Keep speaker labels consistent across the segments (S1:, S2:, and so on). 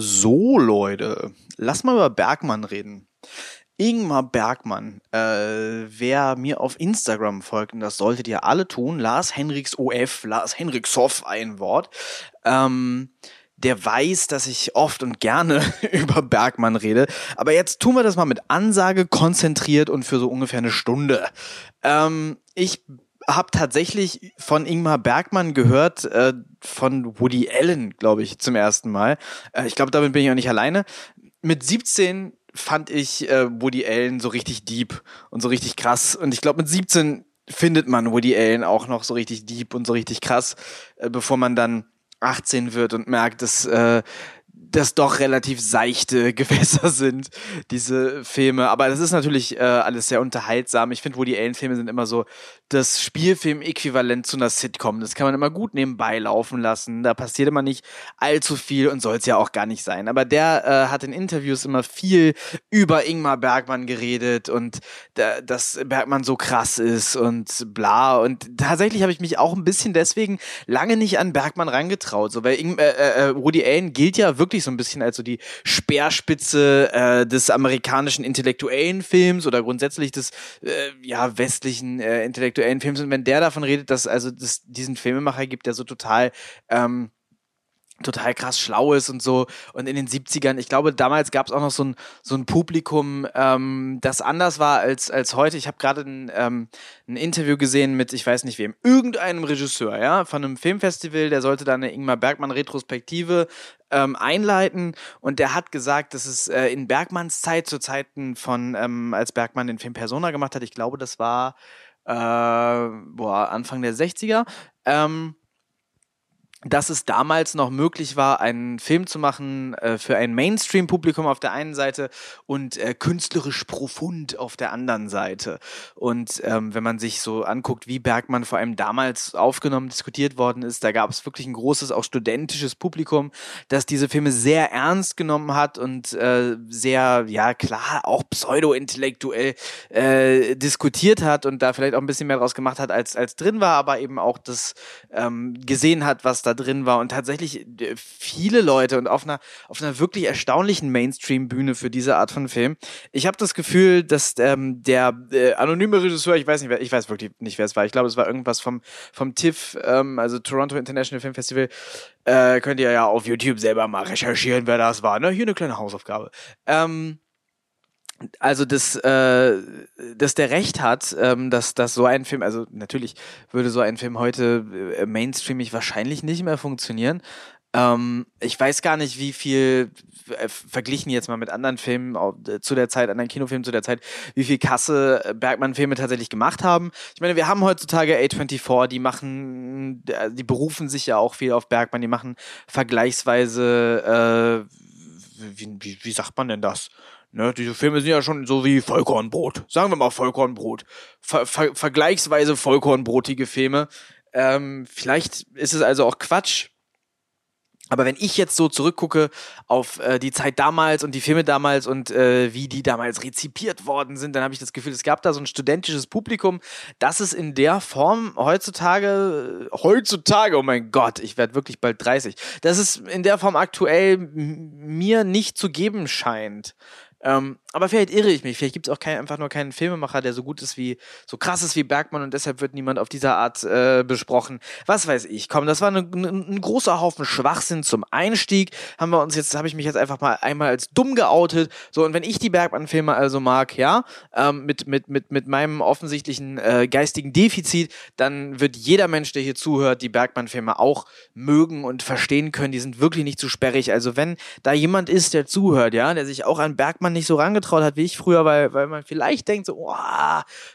S1: So, Leute, lass mal über Bergmann reden. Ingmar Bergmann, äh, wer mir auf Instagram folgt, und das solltet ihr alle tun, Lars Henriks OF, Lars Henrikshoff, ein Wort, ähm, der weiß, dass ich oft und gerne über Bergmann rede. Aber jetzt tun wir das mal mit Ansage, konzentriert und für so ungefähr eine Stunde. Ähm, ich habe tatsächlich von Ingmar Bergmann gehört, äh, von Woody Allen, glaube ich, zum ersten Mal. Äh, ich glaube, damit bin ich auch nicht alleine. Mit 17 fand ich äh, Woody Allen so richtig deep und so richtig krass. Und ich glaube, mit 17 findet man Woody Allen auch noch so richtig deep und so richtig krass, äh, bevor man dann 18 wird und merkt, dass äh, das doch relativ seichte Gewässer sind, diese Filme. Aber das ist natürlich äh, alles sehr unterhaltsam. Ich finde, Woody Allen-Filme sind immer so das Spielfilm-Äquivalent zu einer Sitcom. Das kann man immer gut nebenbei laufen lassen. Da passiert immer nicht allzu viel und soll es ja auch gar nicht sein. Aber der äh, hat in Interviews immer viel über Ingmar Bergmann geredet und da, dass Bergmann so krass ist und bla. Und tatsächlich habe ich mich auch ein bisschen deswegen lange nicht an Bergmann rangetraut. So, weil Ing äh, äh, Woody Allen gilt ja wirklich so ein bisschen als so die Speerspitze äh, des amerikanischen intellektuellen Films oder grundsätzlich des äh, ja westlichen äh, intellektuellen aktuellen Film sind, wenn der davon redet, dass also das diesen Filmemacher gibt, der so total ähm, total krass schlau ist und so. Und in den 70ern, ich glaube, damals gab es auch noch so ein, so ein Publikum, ähm, das anders war als, als heute. Ich habe gerade ein, ähm, ein Interview gesehen mit, ich weiß nicht wem, irgendeinem Regisseur, ja, von einem Filmfestival, der sollte da eine Ingmar Bergmann-Retrospektive ähm, einleiten und der hat gesagt, dass es äh, in Bergmanns Zeit, zu Zeiten von, ähm, als Bergmann den Film Persona gemacht hat, ich glaube, das war äh, boah, Anfang der 60er. Ähm, dass es damals noch möglich war, einen Film zu machen äh, für ein Mainstream-Publikum auf der einen Seite und äh, künstlerisch profund auf der anderen Seite. Und ähm, wenn man sich so anguckt, wie Bergmann vor allem damals aufgenommen, diskutiert worden ist, da gab es wirklich ein großes, auch studentisches Publikum, das diese Filme sehr ernst genommen hat und äh, sehr, ja klar, auch pseudo-intellektuell äh, diskutiert hat und da vielleicht auch ein bisschen mehr draus gemacht hat, als, als drin war, aber eben auch das ähm, gesehen hat, was da drin war und tatsächlich äh, viele Leute und auf einer, auf einer wirklich erstaunlichen Mainstream-Bühne für diese Art von Film. Ich habe das Gefühl, dass ähm, der äh, anonyme Regisseur, ich weiß nicht, wer, ich weiß wirklich nicht, wer es war. Ich glaube, es war irgendwas vom, vom TIFF, ähm, also Toronto International Film Festival. Äh, könnt ihr ja auf YouTube selber mal recherchieren, wer das war. Ne? Hier eine kleine Hausaufgabe. Ähm, also dass, äh, dass der Recht hat, ähm, dass, dass so ein Film, also natürlich würde so ein Film heute äh, mainstreamig wahrscheinlich nicht mehr funktionieren. Ähm, ich weiß gar nicht, wie viel, äh, verglichen jetzt mal mit anderen Filmen äh, zu der Zeit, anderen Kinofilmen zu der Zeit, wie viel Kasse äh, Bergmann-Filme tatsächlich gemacht haben. Ich meine, wir haben heutzutage A24, die machen, äh, die berufen sich ja auch viel auf Bergmann, die machen vergleichsweise, äh, wie, wie, wie sagt man denn das? Ne, diese Filme sind ja schon so wie Vollkornbrot. Sagen wir mal Vollkornbrot. Ver ver vergleichsweise vollkornbrotige Filme. Ähm, vielleicht ist es also auch Quatsch. Aber wenn ich jetzt so zurückgucke auf äh, die Zeit damals und die Filme damals und äh, wie die damals rezipiert worden sind, dann habe ich das Gefühl, es gab da so ein studentisches Publikum, das es in der Form heutzutage, heutzutage, oh mein Gott, ich werde wirklich bald 30, dass es in der Form aktuell mir nicht zu geben scheint. Ähm, aber vielleicht irre ich mich. Vielleicht gibt es auch kein, einfach nur keinen Filmemacher, der so gut ist wie, so krass ist wie Bergmann und deshalb wird niemand auf dieser Art äh, besprochen. Was weiß ich. Komm, das war ne, ne, ein großer Haufen Schwachsinn zum Einstieg. Haben wir uns jetzt, habe ich mich jetzt einfach mal einmal als dumm geoutet. So, und wenn ich die Bergmann-Filme also mag, ja, ähm, mit, mit, mit, mit meinem offensichtlichen äh, geistigen Defizit, dann wird jeder Mensch, der hier zuhört, die Bergmann-Filme auch mögen und verstehen können. Die sind wirklich nicht zu sperrig. Also wenn da jemand ist, der zuhört, ja, der sich auch an Bergmann nicht so rangetraut hat wie ich früher, weil, weil man vielleicht denkt so, oh,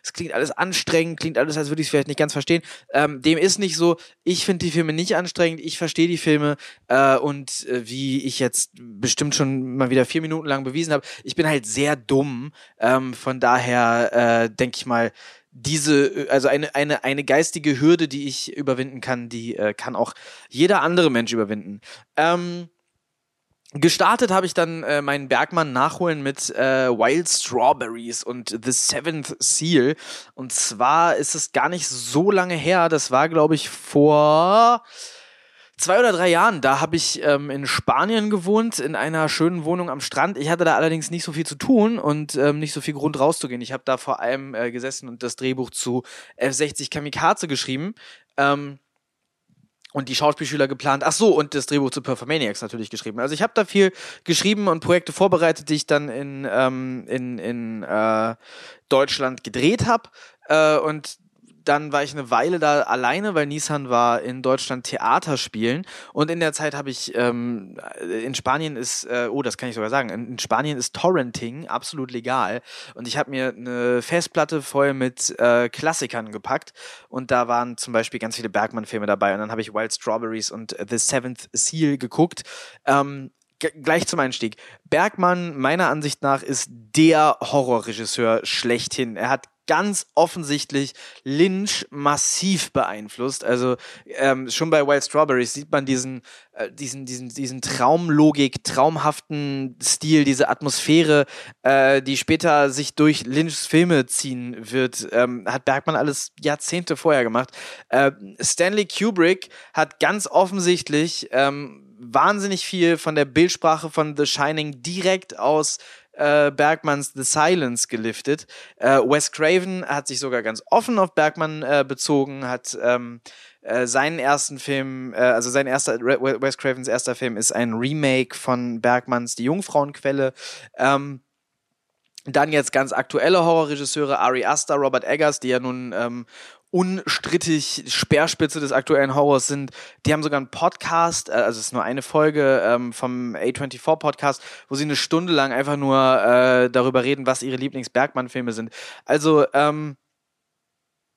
S1: es klingt alles anstrengend, klingt alles, als würde ich es vielleicht nicht ganz verstehen. Ähm, dem ist nicht so. Ich finde die Filme nicht anstrengend, ich verstehe die Filme äh, und äh, wie ich jetzt bestimmt schon mal wieder vier Minuten lang bewiesen habe, ich bin halt sehr dumm. Ähm, von daher äh, denke ich mal, diese, also eine, eine, eine geistige Hürde, die ich überwinden kann, die äh, kann auch jeder andere Mensch überwinden. Ähm, Gestartet habe ich dann äh, meinen Bergmann nachholen mit äh, Wild Strawberries und The Seventh Seal. Und zwar ist es gar nicht so lange her. Das war, glaube ich, vor zwei oder drei Jahren, da habe ich ähm, in Spanien gewohnt, in einer schönen Wohnung am Strand. Ich hatte da allerdings nicht so viel zu tun und ähm, nicht so viel Grund rauszugehen. Ich habe da vor allem äh, gesessen und das Drehbuch zu F60 Kamikaze geschrieben. Ähm, und die Schauspielschüler geplant. Ach so, und das Drehbuch zu Performaniacs natürlich geschrieben. Also ich habe da viel geschrieben und Projekte vorbereitet, die ich dann in, ähm, in, in äh, Deutschland gedreht habe. Äh, und dann war ich eine Weile da alleine, weil Nissan war in Deutschland Theater spielen. Und in der Zeit habe ich ähm, in Spanien ist äh, oh das kann ich sogar sagen in, Spanien ist Torrenting absolut legal. Und ich habe mir eine Festplatte voll mit äh, Klassikern gepackt. Und da waren zum Beispiel ganz viele Bergmann-Filme dabei. Und dann habe ich Wild Strawberries und The Seventh Seal geguckt. Ähm, gleich zum Einstieg. Bergmann, meiner Ansicht nach, ist der Horrorregisseur schlechthin. Er hat ganz offensichtlich Lynch massiv beeinflusst. Also ähm, schon bei Wild Strawberries sieht man diesen, äh, diesen, diesen, diesen Traumlogik, traumhaften Stil, diese Atmosphäre, äh, die später sich durch Lynchs Filme ziehen wird. Ähm, hat Bergmann alles Jahrzehnte vorher gemacht. Äh, Stanley Kubrick hat ganz offensichtlich ähm, wahnsinnig viel von der Bildsprache von The Shining direkt aus äh, Bergmans The Silence geliftet. Äh, Wes Craven hat sich sogar ganz offen auf Bergman äh, bezogen, hat ähm, äh, seinen ersten Film, äh, also sein erster, Wes Cravens erster Film ist ein Remake von Bergmans Die Jungfrauenquelle. Ähm, dann jetzt ganz aktuelle Horrorregisseure, Ari Aster, Robert Eggers, die ja nun ähm, unstrittig Speerspitze des aktuellen Horrors sind. Die haben sogar einen Podcast, äh, also es ist nur eine Folge ähm, vom A24 Podcast, wo sie eine Stunde lang einfach nur äh, darüber reden, was ihre Lieblings-Bergmann-Filme sind. Also ähm,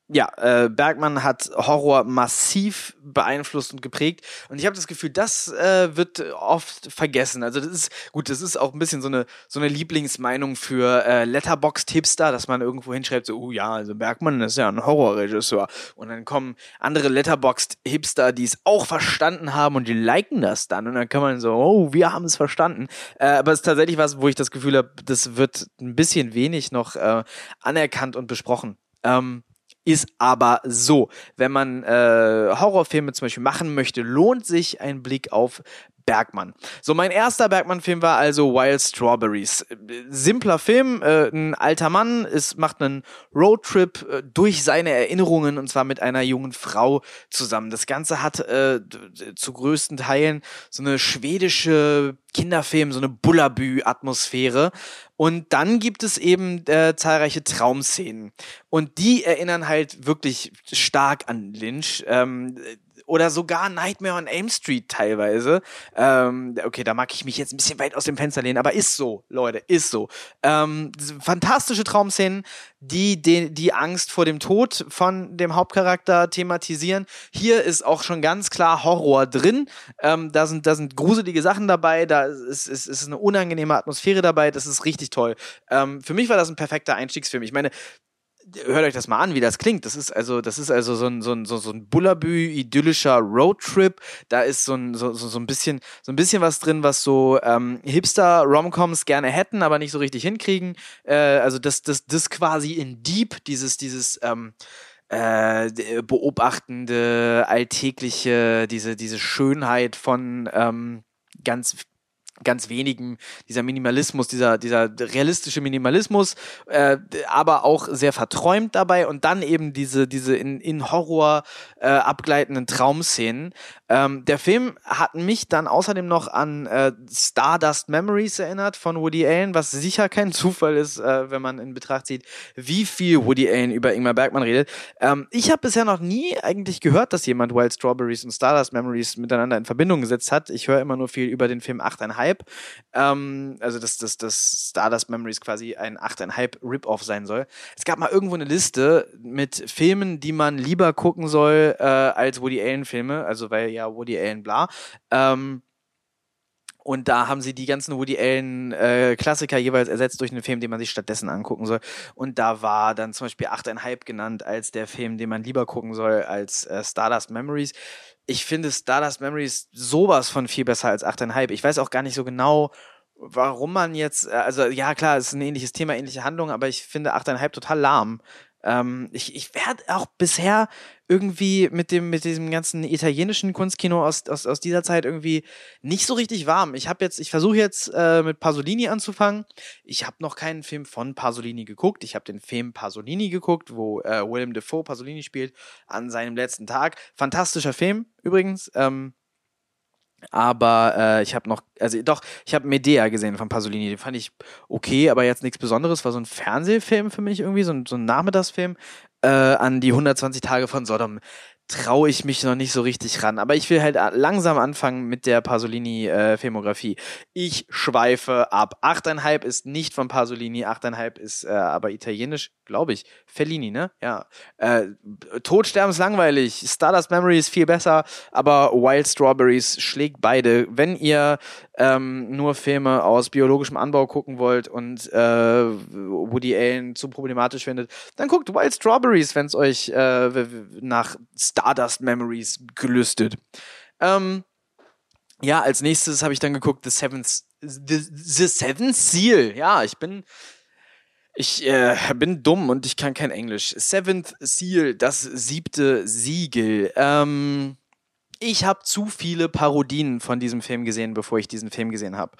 S1: ja, äh, Bergmann hat Horror massiv beeinflusst und geprägt. Und ich habe das Gefühl, das äh, wird oft vergessen. Also das ist gut, das ist auch ein bisschen so eine so eine Lieblingsmeinung für äh, Letterboxd-Hipster, dass man irgendwo hinschreibt, so, oh ja, also Bergmann ist ja ein Horrorregisseur. Und dann kommen andere Letterboxd-Hipster, die es auch verstanden haben und die liken das dann. Und dann kann man so, oh, wir haben es verstanden. Äh, aber es ist tatsächlich was, wo ich das Gefühl habe, das wird ein bisschen wenig noch äh, anerkannt und besprochen. Ähm, ist aber so. Wenn man äh, Horrorfilme zum Beispiel machen möchte, lohnt sich ein Blick auf Bergmann. So, mein erster Bergmann-Film war also Wild Strawberries. Simpler Film, äh, ein alter Mann ist, macht einen Roadtrip äh, durch seine Erinnerungen und zwar mit einer jungen Frau zusammen. Das Ganze hat äh, zu größten Teilen so eine schwedische Kinderfilm, so eine Bullabü-Atmosphäre. Und dann gibt es eben äh, zahlreiche Traumszenen. Und die erinnern halt wirklich stark an Lynch. Ähm, oder sogar Nightmare on Elm Street teilweise. Ähm, okay, da mag ich mich jetzt ein bisschen weit aus dem Fenster lehnen, aber ist so, Leute, ist so. Ähm, fantastische Traumszenen, die, die die Angst vor dem Tod von dem Hauptcharakter thematisieren. Hier ist auch schon ganz klar Horror drin. Ähm, da sind da sind gruselige Sachen dabei, da ist, ist, ist eine unangenehme Atmosphäre dabei. Das ist richtig toll. Ähm, für mich war das ein perfekter Einstiegsfilm. Ich meine, hört euch das mal an, wie das klingt. Das ist also, das ist also so ein, so ein, so, so ein Bullabü, idyllischer Roadtrip. Da ist so ein, so, so, so ein bisschen, so ein bisschen was drin, was so ähm, Hipster-Romcoms gerne hätten, aber nicht so richtig hinkriegen. Äh, also das, das, das quasi in Deep, dieses, dieses, ähm, äh, beobachtende, alltägliche, diese, diese Schönheit von ähm, ganz ganz wenigen, dieser Minimalismus, dieser, dieser realistische Minimalismus, äh, aber auch sehr verträumt dabei und dann eben diese, diese in, in Horror äh, abgleitenden Traumszenen. Ähm, der Film hat mich dann außerdem noch an äh, Stardust Memories erinnert von Woody Allen, was sicher kein Zufall ist, äh, wenn man in Betracht zieht, wie viel Woody Allen über Ingmar Bergmann redet. Ähm, ich habe bisher noch nie eigentlich gehört, dass jemand Wild Strawberries und Stardust Memories miteinander in Verbindung gesetzt hat. Ich höre immer nur viel über den Film 8,5. Ähm, also, dass das, das Stardust Memories quasi ein 8,5 Rip-Off sein soll. Es gab mal irgendwo eine Liste mit Filmen, die man lieber gucken soll äh, als Woody Allen-Filme, also weil ja Woody Allen bla. Ähm, und da haben sie die ganzen Woody Allen äh, Klassiker jeweils ersetzt durch einen Film, den man sich stattdessen angucken soll. Und da war dann zum Beispiel 8,5 genannt als der Film, den man lieber gucken soll als äh, Stardust Memories. Ich finde Stardust Memories sowas von viel besser als 8,5. Ich weiß auch gar nicht so genau, warum man jetzt, äh, also ja klar, es ist ein ähnliches Thema, ähnliche Handlung, aber ich finde 8,5 total lahm. Ähm, ich ich werde auch bisher irgendwie mit dem, mit diesem ganzen italienischen Kunstkino aus, aus, aus dieser Zeit irgendwie nicht so richtig warm. Ich habe jetzt, ich versuche jetzt äh, mit Pasolini anzufangen. Ich habe noch keinen Film von Pasolini geguckt. Ich habe den Film Pasolini geguckt, wo äh, Willem Dafoe Pasolini spielt an seinem letzten Tag. Fantastischer Film übrigens. Ähm, aber äh, ich habe noch, also doch, ich habe Medea gesehen von Pasolini. Den fand ich okay, aber jetzt nichts Besonderes. War so ein Fernsehfilm für mich irgendwie, so ein, so ein Nachmittagsfilm äh, an die 120 Tage von Sodom traue ich mich noch nicht so richtig ran. Aber ich will halt langsam anfangen mit der Pasolini-Filmografie. Äh, ich schweife ab. Achteinhalb ist nicht von Pasolini, achteinhalb ist äh, aber italienisch, glaube ich. Fellini, ne? Ja. Äh, Todsterbenslangweilig. Stardust Memory ist viel besser, aber Wild Strawberries schlägt beide. Wenn ihr ähm, nur Filme aus biologischem Anbau gucken wollt und äh, Woody Allen zu problematisch findet, dann guckt Wild Strawberries, wenn es euch äh, nach Stardust Memories gelüstet. Ähm, ja, als nächstes habe ich dann geguckt The Seventh, The, The Seventh Seal. Ja, ich bin ich äh, bin dumm und ich kann kein Englisch. Seventh Seal, das siebte Siegel. Ähm, ich habe zu viele Parodien von diesem Film gesehen, bevor ich diesen Film gesehen habe.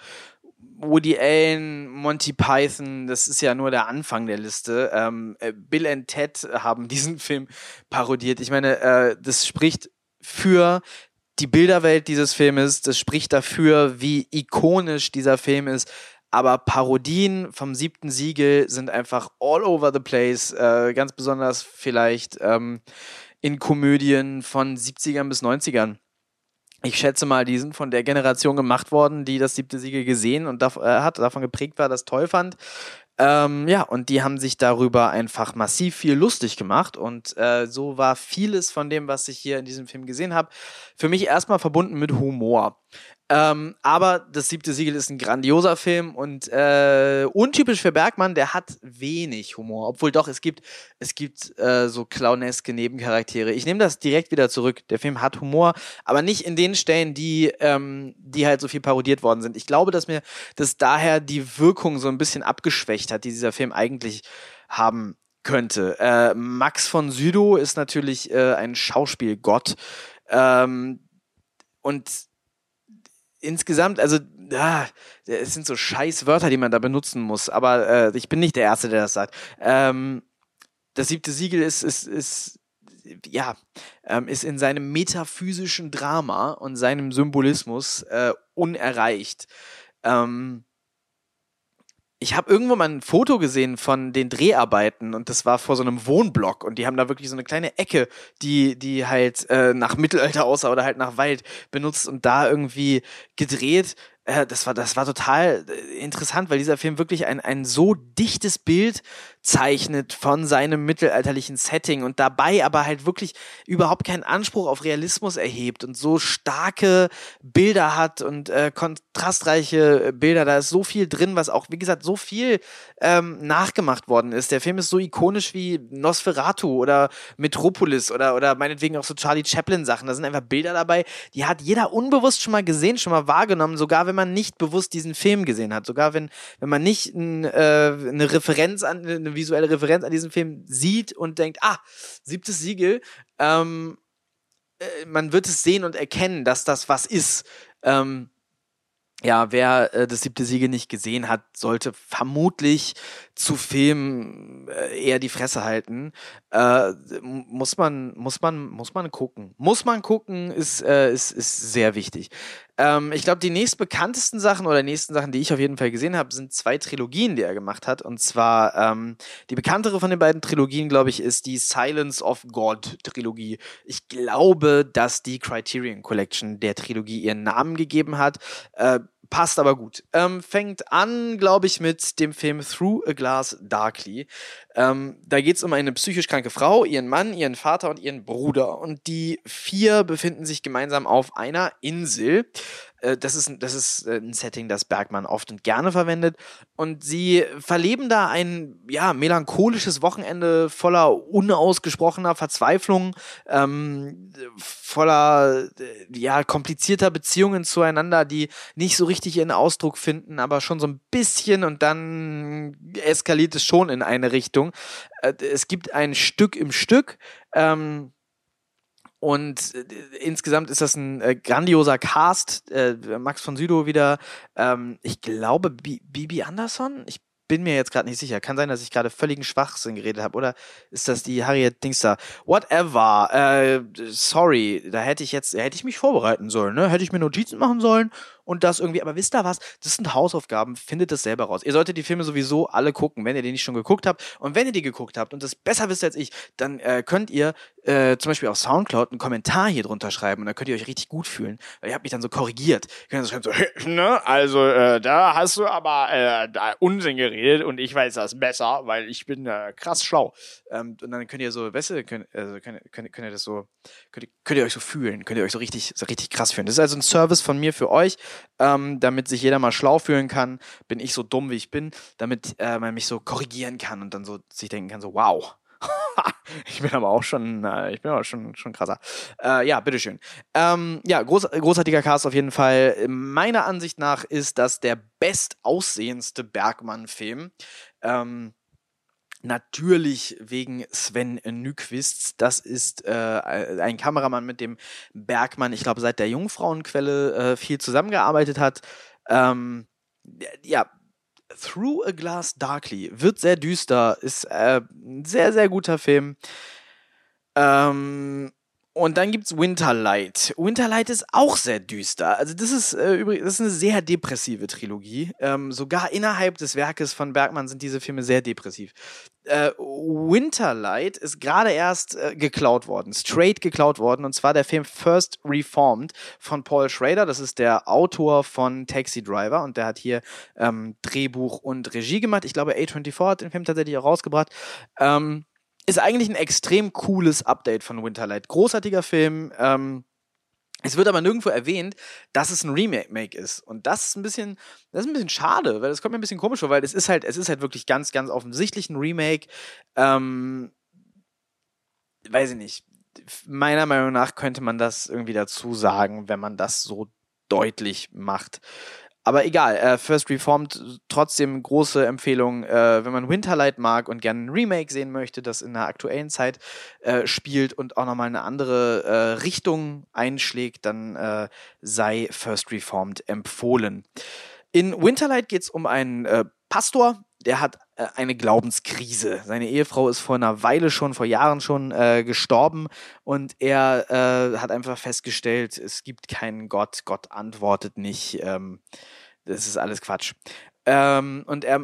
S1: Woody Allen, Monty Python, das ist ja nur der Anfang der Liste. Ähm, äh, Bill and Ted haben diesen Film parodiert. Ich meine, äh, das spricht für die Bilderwelt dieses Filmes, das spricht dafür, wie ikonisch dieser Film ist. Aber Parodien vom siebten Siegel sind einfach all over the place. Äh, ganz besonders vielleicht ähm, in Komödien von 70ern bis 90ern. Ich schätze mal, die sind von der Generation gemacht worden, die das siebte Siegel gesehen und dav äh, hat, davon geprägt war, das toll fand. Ähm, ja, und die haben sich darüber einfach massiv viel lustig gemacht. Und äh, so war vieles von dem, was ich hier in diesem Film gesehen habe, für mich erstmal verbunden mit Humor. Ähm, aber das siebte Siegel ist ein grandioser Film und äh, untypisch für Bergmann, der hat wenig Humor. Obwohl doch, es gibt, es gibt äh, so clowneske Nebencharaktere. Ich nehme das direkt wieder zurück. Der Film hat Humor, aber nicht in den Stellen, die, ähm, die halt so viel parodiert worden sind. Ich glaube, dass mir dass daher die Wirkung so ein bisschen abgeschwächt hat, die dieser Film eigentlich haben könnte. Äh, Max von Südow ist natürlich äh, ein Schauspielgott. Ähm, und insgesamt, also ja, es sind so scheiß Wörter, die man da benutzen muss, aber äh, ich bin nicht der Erste, der das sagt. Ähm, das siebte Siegel ist, ist, ist ja, ähm, ist in seinem metaphysischen Drama und seinem Symbolismus äh, unerreicht. Ähm, ich habe irgendwo mal ein Foto gesehen von den Dreharbeiten und das war vor so einem Wohnblock und die haben da wirklich so eine kleine Ecke, die die halt äh, nach Mittelalter aussah oder halt nach Wald benutzt und da irgendwie gedreht. Äh, das war das war total äh, interessant, weil dieser Film wirklich ein ein so dichtes Bild zeichnet von seinem mittelalterlichen Setting und dabei aber halt wirklich überhaupt keinen Anspruch auf Realismus erhebt und so starke Bilder hat und äh, kontrastreiche Bilder. Da ist so viel drin, was auch, wie gesagt, so viel ähm, nachgemacht worden ist. Der Film ist so ikonisch wie Nosferatu oder Metropolis oder, oder meinetwegen auch so Charlie Chaplin Sachen. Da sind einfach Bilder dabei, die hat jeder unbewusst schon mal gesehen, schon mal wahrgenommen, sogar wenn man nicht bewusst diesen Film gesehen hat. Sogar wenn, wenn man nicht ein, äh, eine Referenz an, eine visuelle Referenz an diesem Film sieht und denkt, ah, siebtes Siegel, ähm, äh, man wird es sehen und erkennen, dass das was ist. Ähm, ja, wer äh, das siebte Siegel nicht gesehen hat, sollte vermutlich zu Filmen äh, eher die Fresse halten. Äh, muss man, muss man, muss man gucken. Muss man gucken, ist, äh, ist, ist sehr wichtig. Ähm, ich glaube, die nächstbekanntesten Sachen oder nächsten Sachen, die ich auf jeden Fall gesehen habe, sind zwei Trilogien, die er gemacht hat. Und zwar ähm, die bekanntere von den beiden Trilogien, glaube ich, ist die Silence of God Trilogie. Ich glaube, dass die Criterion Collection der Trilogie ihren Namen gegeben hat. Äh, passt aber gut. Ähm, fängt an, glaube ich, mit dem Film Through a Glass Darkly. Ähm, da geht es um eine psychisch kranke Frau, ihren Mann, ihren Vater und ihren Bruder. Und die vier befinden sich gemeinsam auf einer Insel. Äh, das ist, das ist äh, ein Setting, das Bergmann oft und gerne verwendet. Und sie verleben da ein ja, melancholisches Wochenende voller unausgesprochener Verzweiflung, ähm, voller äh, ja, komplizierter Beziehungen zueinander, die nicht so richtig ihren Ausdruck finden, aber schon so ein bisschen und dann eskaliert es schon in eine Richtung. Es gibt ein Stück im Stück. Ähm, Und äh, insgesamt ist das ein äh, grandioser Cast. Äh, Max von Südow wieder. Ähm, ich glaube, Bibi Anderson. Ich bin mir jetzt gerade nicht sicher. Kann sein, dass ich gerade völligen Schwachsinn geredet habe. Oder ist das die Harriet Dingster? Whatever. Äh, sorry, da hätte ich jetzt, hätte ich mich vorbereiten sollen, ne? Hätte ich mir Notizen machen sollen und das irgendwie, aber wisst ihr was? Das sind Hausaufgaben, findet es selber raus. Ihr solltet die Filme sowieso alle gucken, wenn ihr die nicht schon geguckt habt. Und wenn ihr die geguckt habt und das besser wisst als ich, dann äh, könnt ihr äh, zum Beispiel auf Soundcloud einen Kommentar hier drunter schreiben und dann könnt ihr euch richtig gut fühlen, weil ihr habt mich dann so korrigiert. Ihr könnt so schreiben, so, ne, also äh, da hast du aber äh, da Unsinn geredet und ich weiß das besser, weil ich bin äh, krass schlau. Ähm, und dann könnt ihr so, weißt du, könnt, also könnt, könnt, könnt ihr das so, könnt könnt ihr euch so fühlen, könnt ihr euch so richtig, so richtig krass fühlen. Das ist also ein Service von mir für euch ähm, damit sich jeder mal schlau fühlen kann, bin ich so dumm, wie ich bin, damit äh, man mich so korrigieren kann und dann so sich denken kann, so wow. ich bin aber auch schon, äh, ich bin aber schon, schon krasser. Äh, ja, bitteschön. Ähm, ja, groß, großartiger Cast auf jeden Fall. Meiner Ansicht nach ist das der bestaussehendste Bergmann-Film. Ähm, Natürlich wegen Sven Nyquist. Das ist äh, ein Kameramann, mit dem Bergmann, ich glaube, seit der Jungfrauenquelle äh, viel zusammengearbeitet hat. Ähm, ja, Through a Glass Darkly wird sehr düster, ist äh, ein sehr, sehr guter Film. Ähm, und dann gibt's Winterlight. Winterlight ist auch sehr düster. Also das ist äh, übrigens eine sehr depressive Trilogie. Ähm, sogar innerhalb des Werkes von Bergmann sind diese Filme sehr depressiv. Äh, Winterlight ist gerade erst äh, geklaut worden, straight geklaut worden, und zwar der Film First Reformed von Paul Schrader. Das ist der Autor von Taxi Driver und der hat hier ähm, Drehbuch und Regie gemacht. Ich glaube, A24 hat den Film tatsächlich auch rausgebracht. Ähm, ist eigentlich ein extrem cooles Update von Winterlight. Großartiger Film. Ähm, es wird aber nirgendwo erwähnt, dass es ein Remake ist. Und das ist ein bisschen, das ist ein bisschen schade, weil das kommt mir ein bisschen komisch vor, weil es ist halt, es ist halt wirklich ganz, ganz offensichtlich ein Remake. Ähm, weiß ich nicht. Meiner Meinung nach könnte man das irgendwie dazu sagen, wenn man das so deutlich macht. Aber egal, äh, First Reformed trotzdem große Empfehlung, äh, wenn man Winterlight mag und gerne ein Remake sehen möchte, das in der aktuellen Zeit äh, spielt und auch nochmal eine andere äh, Richtung einschlägt, dann äh, sei First Reformed empfohlen. In Winterlight geht es um einen äh, Pastor, der hat eine Glaubenskrise. Seine Ehefrau ist vor einer Weile schon, vor Jahren schon äh, gestorben und er äh, hat einfach festgestellt, es gibt keinen Gott, Gott antwortet nicht. Ähm, das ist alles Quatsch. Ähm, und er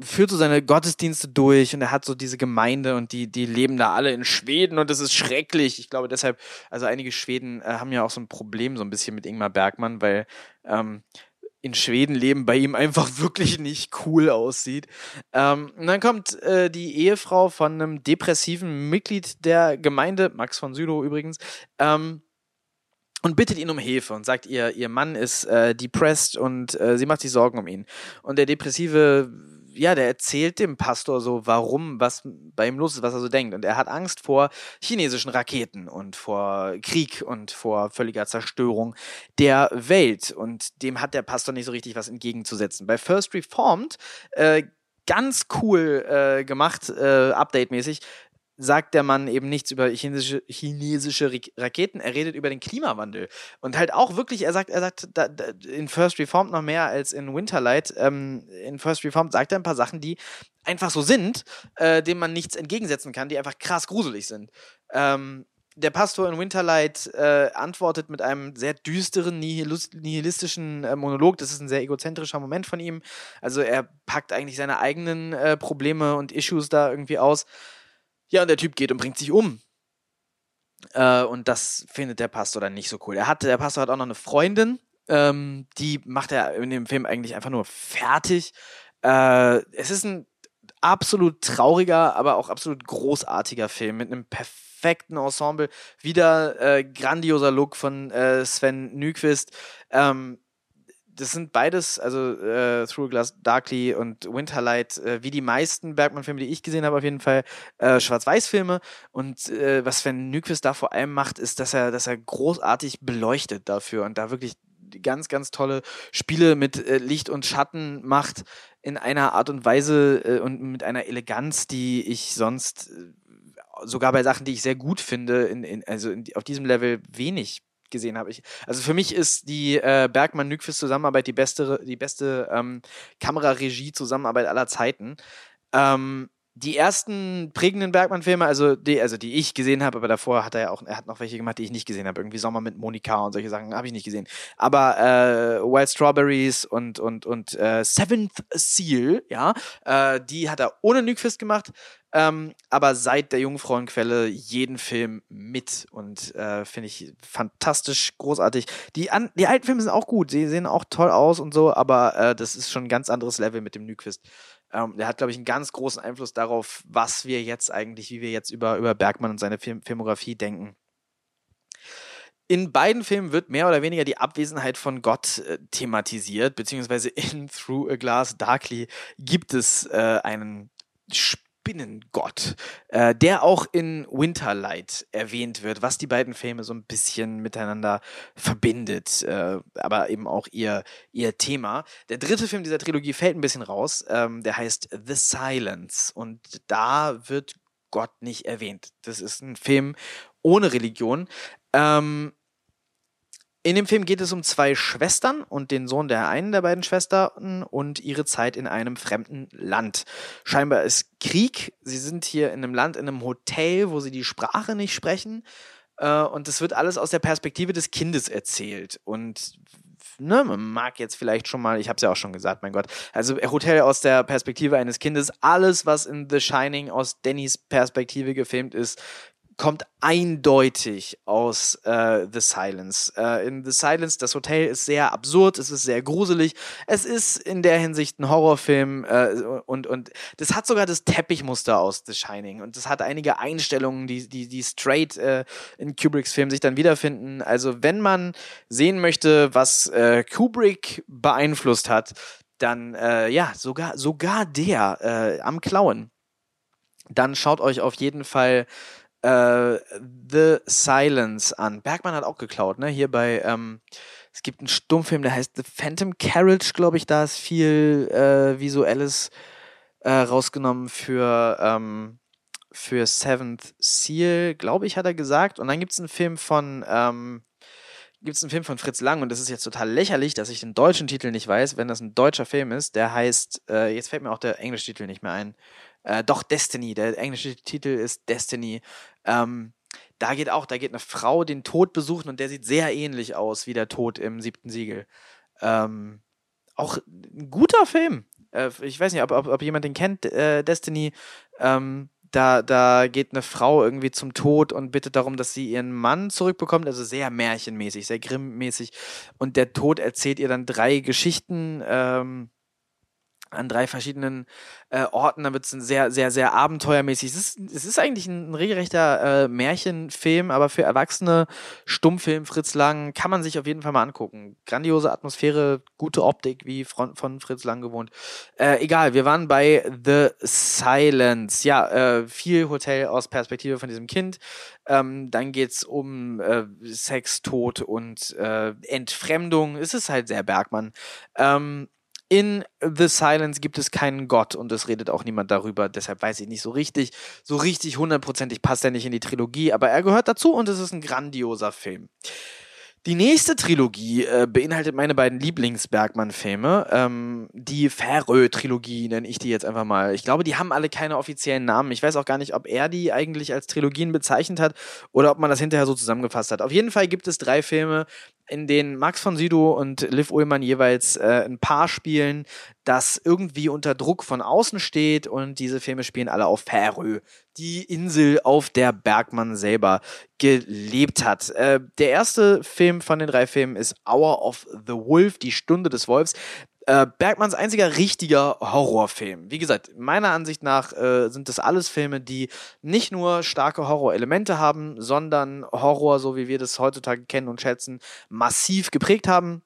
S1: führt so seine Gottesdienste durch und er hat so diese Gemeinde und die, die leben da alle in Schweden und das ist schrecklich. Ich glaube deshalb, also einige Schweden äh, haben ja auch so ein Problem so ein bisschen mit Ingmar Bergmann, weil ähm, in Schweden leben bei ihm einfach wirklich nicht cool aussieht. Ähm, und dann kommt äh, die Ehefrau von einem depressiven Mitglied der Gemeinde, Max von Südow übrigens, ähm, und bittet ihn um Hilfe und sagt ihr, ihr Mann ist äh, depressed und äh, sie macht sich Sorgen um ihn. Und der Depressive, ja, der erzählt dem Pastor so, warum, was bei ihm los ist, was er so denkt. Und er hat Angst vor chinesischen Raketen und vor Krieg und vor völliger Zerstörung der Welt. Und dem hat der Pastor nicht so richtig was entgegenzusetzen. Bei First Reformed äh, ganz cool äh, gemacht, äh, update-mäßig, sagt der Mann eben nichts über chinesische, chinesische Raketen, er redet über den Klimawandel. Und halt auch wirklich, er sagt, er sagt da, da, in First Reformed noch mehr als in Winterlight. Ähm, in First Reformed sagt er ein paar Sachen, die einfach so sind, äh, denen man nichts entgegensetzen kann, die einfach krass gruselig sind. Ähm, der Pastor in Winterlight äh, antwortet mit einem sehr düsteren, nihilistischen äh, Monolog. Das ist ein sehr egozentrischer Moment von ihm. Also er packt eigentlich seine eigenen äh, Probleme und Issues da irgendwie aus. Ja, und der Typ geht und bringt sich um. Äh, und das findet der Pastor dann nicht so cool. Er hat, der Pastor hat auch noch eine Freundin, ähm, die macht er in dem Film eigentlich einfach nur fertig. Äh, es ist ein absolut trauriger, aber auch absolut großartiger Film mit einem perfekten Ensemble. Wieder äh, grandioser Look von äh, Sven Nyquist. Ähm, das sind beides, also äh, Through Glass Darkly und Winterlight, äh, wie die meisten Bergmann-Filme, die ich gesehen habe, auf jeden Fall äh, Schwarz-Weiß-Filme. Und äh, was Sven Nyquist da vor allem macht, ist, dass er, dass er großartig beleuchtet dafür und da wirklich ganz, ganz tolle Spiele mit äh, Licht und Schatten macht in einer Art und Weise äh, und mit einer Eleganz, die ich sonst äh, sogar bei Sachen, die ich sehr gut finde, in, in, also in, auf diesem Level wenig gesehen habe. Ich, also für mich ist die äh, Bergmann-Nykvist-Zusammenarbeit die beste, die beste ähm, Kameraregie-Zusammenarbeit aller Zeiten. Ähm, die ersten prägenden Bergmann-Filme, also die, also die ich gesehen habe, aber davor hat er ja auch, er hat noch welche gemacht, die ich nicht gesehen habe. Irgendwie Sommer mit Monika und solche Sachen habe ich nicht gesehen. Aber äh, Wild Strawberries und und und äh, Seventh Seal, ja, äh, die hat er ohne Nykvist gemacht. Ähm, aber seit der Jungfrauenquelle jeden Film mit und äh, finde ich fantastisch großartig. Die, an, die alten Filme sind auch gut, sie sehen auch toll aus und so, aber äh, das ist schon ein ganz anderes Level mit dem Nyquist. Ähm, der hat, glaube ich, einen ganz großen Einfluss darauf, was wir jetzt eigentlich, wie wir jetzt über, über Bergmann und seine Film Filmografie denken. In beiden Filmen wird mehr oder weniger die Abwesenheit von Gott äh, thematisiert, beziehungsweise in Through a Glass Darkly gibt es äh, einen Spinnengott, äh, der auch in Winterlight erwähnt wird, was die beiden Filme so ein bisschen miteinander verbindet, äh, aber eben auch ihr, ihr Thema. Der dritte Film dieser Trilogie fällt ein bisschen raus, ähm, der heißt The Silence und da wird Gott nicht erwähnt. Das ist ein Film ohne Religion. Ähm, in dem Film geht es um zwei Schwestern und den Sohn der einen der beiden Schwestern und ihre Zeit in einem fremden Land. Scheinbar ist Krieg. Sie sind hier in einem Land, in einem Hotel, wo sie die Sprache nicht sprechen. Äh, und es wird alles aus der Perspektive des Kindes erzählt. Und ne, man mag jetzt vielleicht schon mal, ich habe es ja auch schon gesagt, mein Gott, also Hotel aus der Perspektive eines Kindes, alles, was in The Shining aus Dannys Perspektive gefilmt ist, kommt eindeutig aus äh, The Silence. Äh, in The Silence, das Hotel ist sehr absurd, es ist sehr gruselig, es ist in der Hinsicht ein Horrorfilm äh, und, und das hat sogar das Teppichmuster aus The Shining und das hat einige Einstellungen, die, die, die straight äh, in Kubricks Film sich dann wiederfinden. Also wenn man sehen möchte, was äh, Kubrick beeinflusst hat, dann äh, ja, sogar, sogar der äh, am Klauen. Dann schaut euch auf jeden Fall äh, The Silence an. Bergmann hat auch geklaut, ne? Hier bei, ähm, es gibt einen Stummfilm, der heißt The Phantom Carriage, glaube ich, da ist viel äh, Visuelles äh, rausgenommen für, ähm, für Seventh Seal, glaube ich, hat er gesagt. Und dann gibt es einen Film von, ähm, gibt es einen Film von Fritz Lang und das ist jetzt total lächerlich, dass ich den deutschen Titel nicht weiß, wenn das ein deutscher Film ist. Der heißt, äh, jetzt fällt mir auch der englische Titel nicht mehr ein. Äh, doch, Destiny. Der englische Titel ist Destiny. Ähm, da geht auch, da geht eine Frau den Tod besuchen und der sieht sehr ähnlich aus wie der Tod im siebten Siegel. Ähm, auch ein guter Film. Äh, ich weiß nicht, ob, ob, ob jemand den kennt, äh, Destiny. Ähm, da, da geht eine Frau irgendwie zum Tod und bittet darum, dass sie ihren Mann zurückbekommt. Also sehr märchenmäßig, sehr grimmmäßig. Und der Tod erzählt ihr dann drei Geschichten. Ähm, an drei verschiedenen äh, Orten. Da wird es sehr, sehr, sehr abenteuermäßig. Es ist, es ist eigentlich ein, regelrechter äh, Märchenfilm, aber für Erwachsene, Stummfilm, Fritz Lang, kann man sich auf jeden Fall mal angucken. Grandiose Atmosphäre, gute Optik, wie von, von Fritz Lang gewohnt. Äh, egal, wir waren bei The Silence. Ja, äh, viel Hotel aus Perspektive von diesem Kind. Ähm, dann geht's um äh, Sex, Tod und äh, Entfremdung. Es ist halt sehr Bergmann. Ähm, in The Silence gibt es keinen Gott und es redet auch niemand darüber. Deshalb weiß ich nicht so richtig, so richtig hundertprozentig passt er nicht in die Trilogie, aber er gehört dazu und es ist ein grandioser Film. Die nächste Trilogie äh, beinhaltet meine beiden Lieblings-Bergmann-Filme. Ähm, die Färö-Trilogie nenne ich die jetzt einfach mal. Ich glaube, die haben alle keine offiziellen Namen. Ich weiß auch gar nicht, ob er die eigentlich als Trilogien bezeichnet hat oder ob man das hinterher so zusammengefasst hat. Auf jeden Fall gibt es drei Filme, in denen Max von Sydow und Liv Ullmann jeweils äh, ein Paar spielen, das irgendwie unter Druck von außen steht und diese Filme spielen alle auf Färö, die Insel, auf der Bergmann selber gelebt hat. Äh, der erste Film von den drei Filmen ist Hour of the Wolf, die Stunde des Wolfs. Äh, Bergmanns einziger richtiger Horrorfilm. Wie gesagt, meiner Ansicht nach äh, sind das alles Filme, die nicht nur starke Horrorelemente haben, sondern Horror, so wie wir das heutzutage kennen und schätzen, massiv geprägt haben.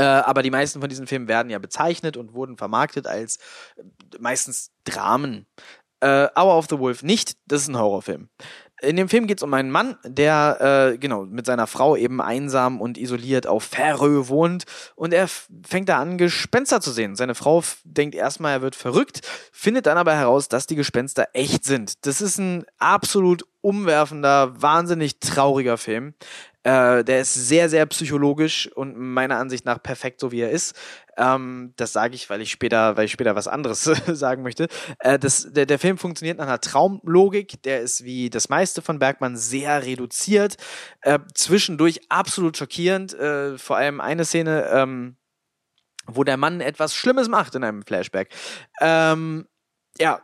S1: Äh, aber die meisten von diesen Filmen werden ja bezeichnet und wurden vermarktet als äh, meistens Dramen. Äh, Hour of the Wolf nicht, das ist ein Horrorfilm. In dem Film geht es um einen Mann, der äh, genau mit seiner Frau eben einsam und isoliert auf Färö wohnt und er fängt da an, Gespenster zu sehen. Seine Frau denkt erstmal, er wird verrückt, findet dann aber heraus, dass die Gespenster echt sind. Das ist ein absolut umwerfender, wahnsinnig trauriger Film. Äh, der ist sehr, sehr psychologisch und meiner Ansicht nach perfekt, so wie er ist. Ähm, das sage ich, weil ich später, weil ich später was anderes sagen möchte. Äh, das, der, der Film funktioniert nach einer Traumlogik. Der ist wie das meiste von Bergmann sehr reduziert. Äh, zwischendurch absolut schockierend. Äh, vor allem eine Szene, ähm, wo der Mann etwas Schlimmes macht in einem Flashback. Ähm, ja,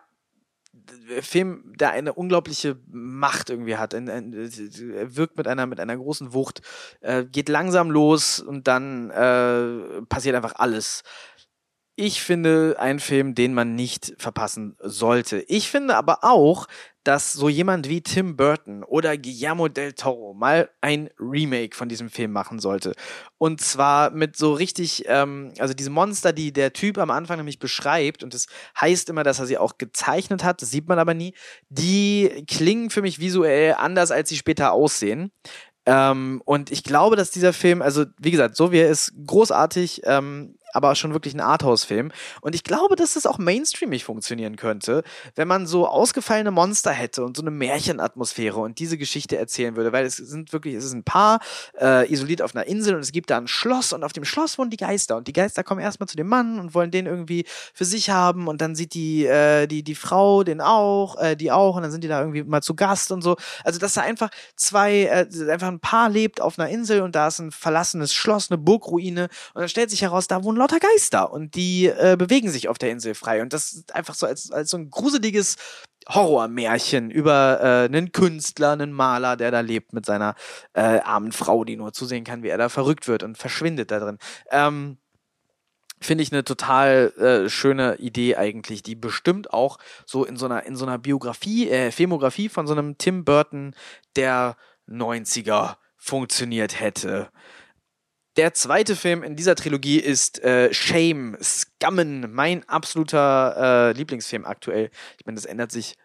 S1: Film, der eine unglaubliche Macht irgendwie hat. Er wirkt mit einer, mit einer großen Wucht, äh, geht langsam los und dann äh, passiert einfach alles. Ich finde ein Film, den man nicht verpassen sollte. Ich finde aber auch, dass so jemand wie Tim Burton oder Guillermo del Toro mal ein Remake von diesem Film machen sollte. Und zwar mit so richtig, ähm, also diese Monster, die der Typ am Anfang nämlich beschreibt, und das heißt immer, dass er sie auch gezeichnet hat, das sieht man aber nie, die klingen für mich visuell anders, als sie später aussehen. Ähm, und ich glaube, dass dieser Film, also wie gesagt, so wie er ist, großartig, ähm, aber schon wirklich ein Arthouse-Film. Und ich glaube, dass das auch mainstreamig funktionieren könnte, wenn man so ausgefallene Monster hätte und so eine Märchenatmosphäre und diese Geschichte erzählen würde, weil es sind wirklich, es ist ein Paar äh, isoliert auf einer Insel und es gibt da ein Schloss und auf dem Schloss wohnen die Geister und die Geister kommen erstmal zu dem Mann und wollen den irgendwie für sich haben und dann sieht die, äh, die, die Frau den auch, äh, die auch und dann sind die da irgendwie mal zu Gast und so. Also, dass da einfach zwei, äh, einfach ein Paar lebt auf einer Insel und da ist ein verlassenes Schloss, eine Burgruine und dann stellt sich heraus, da wohnen lauter Geister und die äh, bewegen sich auf der Insel frei. Und das ist einfach so als, als so ein gruseliges Horrormärchen über äh, einen Künstler, einen Maler, der da lebt mit seiner äh, armen Frau, die nur zusehen kann, wie er da verrückt wird und verschwindet da drin. Ähm, Finde ich eine total äh, schöne Idee eigentlich, die bestimmt auch so in so einer, in so einer Biografie, äh, Filmografie von so einem Tim Burton der 90er funktioniert hätte. Der zweite Film in dieser Trilogie ist äh, Shame, Scammen, mein absoluter äh, Lieblingsfilm aktuell. Ich meine, das ändert sich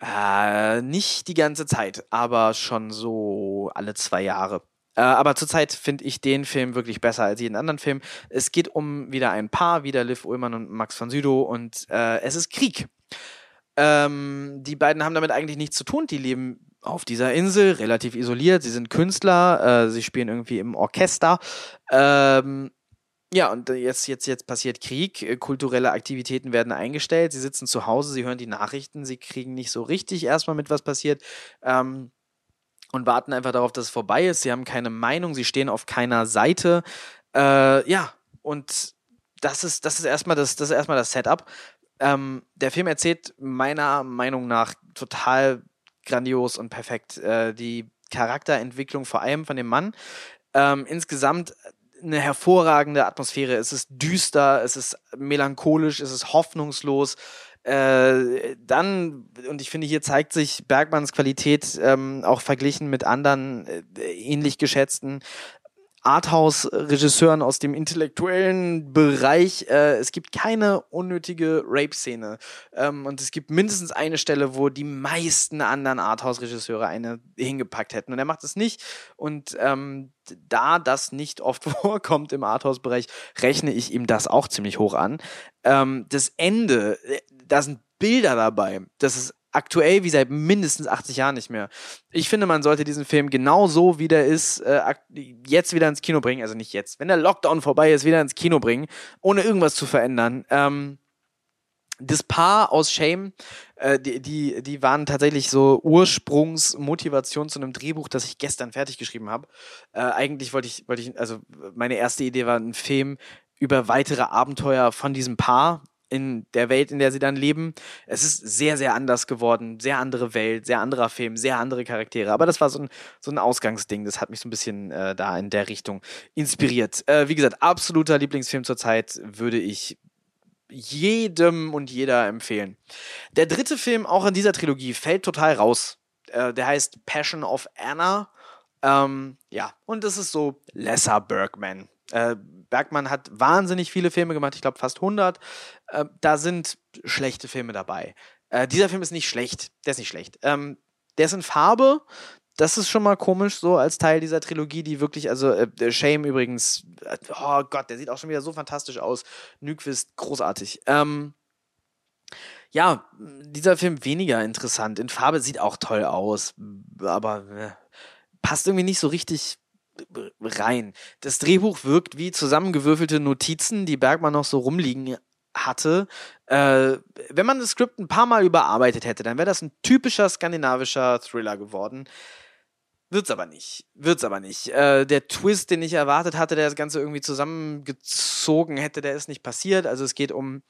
S1: äh, nicht die ganze Zeit, aber schon so alle zwei Jahre. Äh, aber zurzeit finde ich den Film wirklich besser als jeden anderen Film. Es geht um wieder ein Paar, wieder Liv Ullmann und Max von Sydow und äh, es ist Krieg. Ähm, die beiden haben damit eigentlich nichts zu tun. Die leben auf dieser Insel, relativ isoliert. Sie sind Künstler, äh, sie spielen irgendwie im Orchester. Ähm, ja, und jetzt, jetzt, jetzt passiert Krieg, kulturelle Aktivitäten werden eingestellt, sie sitzen zu Hause, sie hören die Nachrichten, sie kriegen nicht so richtig erstmal mit, was passiert. Ähm, und warten einfach darauf, dass es vorbei ist. Sie haben keine Meinung, sie stehen auf keiner Seite. Äh, ja, und das ist, das ist erstmal das, das ist erstmal das Setup. Ähm, der Film erzählt meiner Meinung nach total grandios und perfekt. Äh, die Charakterentwicklung vor allem von dem Mann. Ähm, insgesamt eine hervorragende Atmosphäre. Es ist düster, es ist melancholisch, es ist hoffnungslos. Äh, dann, und ich finde, hier zeigt sich Bergmanns Qualität ähm, auch verglichen mit anderen äh, ähnlich geschätzten Arthouse-Regisseuren aus dem intellektuellen Bereich. Äh, es gibt keine unnötige Rape-Szene. Ähm, und es gibt mindestens eine Stelle, wo die meisten anderen Arthouse-Regisseure eine hingepackt hätten. Und er macht es nicht. Und ähm, da das nicht oft vorkommt im Arthouse-Bereich, rechne ich ihm das auch ziemlich hoch an. Ähm, das Ende, äh, da sind Bilder dabei. Das ist aktuell wie seit mindestens 80 Jahren nicht mehr. Ich finde, man sollte diesen Film genauso wie der ist, äh, jetzt wieder ins Kino bringen. Also nicht jetzt, wenn der Lockdown vorbei ist, wieder ins Kino bringen, ohne irgendwas zu verändern. Ähm, das Paar aus Shame, äh, die, die, die waren tatsächlich so Ursprungsmotivation zu einem Drehbuch, das ich gestern fertig geschrieben habe. Äh, eigentlich wollte ich, wollte ich, also meine erste Idee war ein Film über weitere Abenteuer von diesem Paar, in der Welt, in der sie dann leben. Es ist sehr, sehr anders geworden. Sehr andere Welt, sehr anderer Film, sehr andere Charaktere. Aber das war so ein, so ein Ausgangsding. Das hat mich so ein bisschen äh, da in der Richtung inspiriert. Äh, wie gesagt, absoluter Lieblingsfilm zurzeit würde ich jedem und jeder empfehlen. Der dritte Film auch in dieser Trilogie fällt total raus. Äh, der heißt Passion of Anna. Ähm, ja, und das ist so Lesser Bergman. Äh, Bergmann hat wahnsinnig viele Filme gemacht, ich glaube fast 100. Äh, da sind schlechte Filme dabei. Äh, dieser Film ist nicht schlecht, der ist nicht schlecht. Ähm, Der ist in Farbe. Das ist schon mal komisch, so als Teil dieser Trilogie, die wirklich, also äh, Shame übrigens, äh, oh Gott, der sieht auch schon wieder so fantastisch aus. Nyquist, großartig. Ähm, ja, dieser Film weniger interessant. In Farbe sieht auch toll aus, aber äh, passt irgendwie nicht so richtig rein. Das Drehbuch wirkt wie zusammengewürfelte Notizen, die Bergmann noch so rumliegen hatte. Äh, wenn man das Skript ein paar Mal überarbeitet hätte, dann wäre das ein typischer skandinavischer Thriller geworden. Wird's aber nicht. Wird's aber nicht. Äh, der Twist, den ich erwartet hatte, der das Ganze irgendwie zusammengezogen hätte, der ist nicht passiert. Also es geht um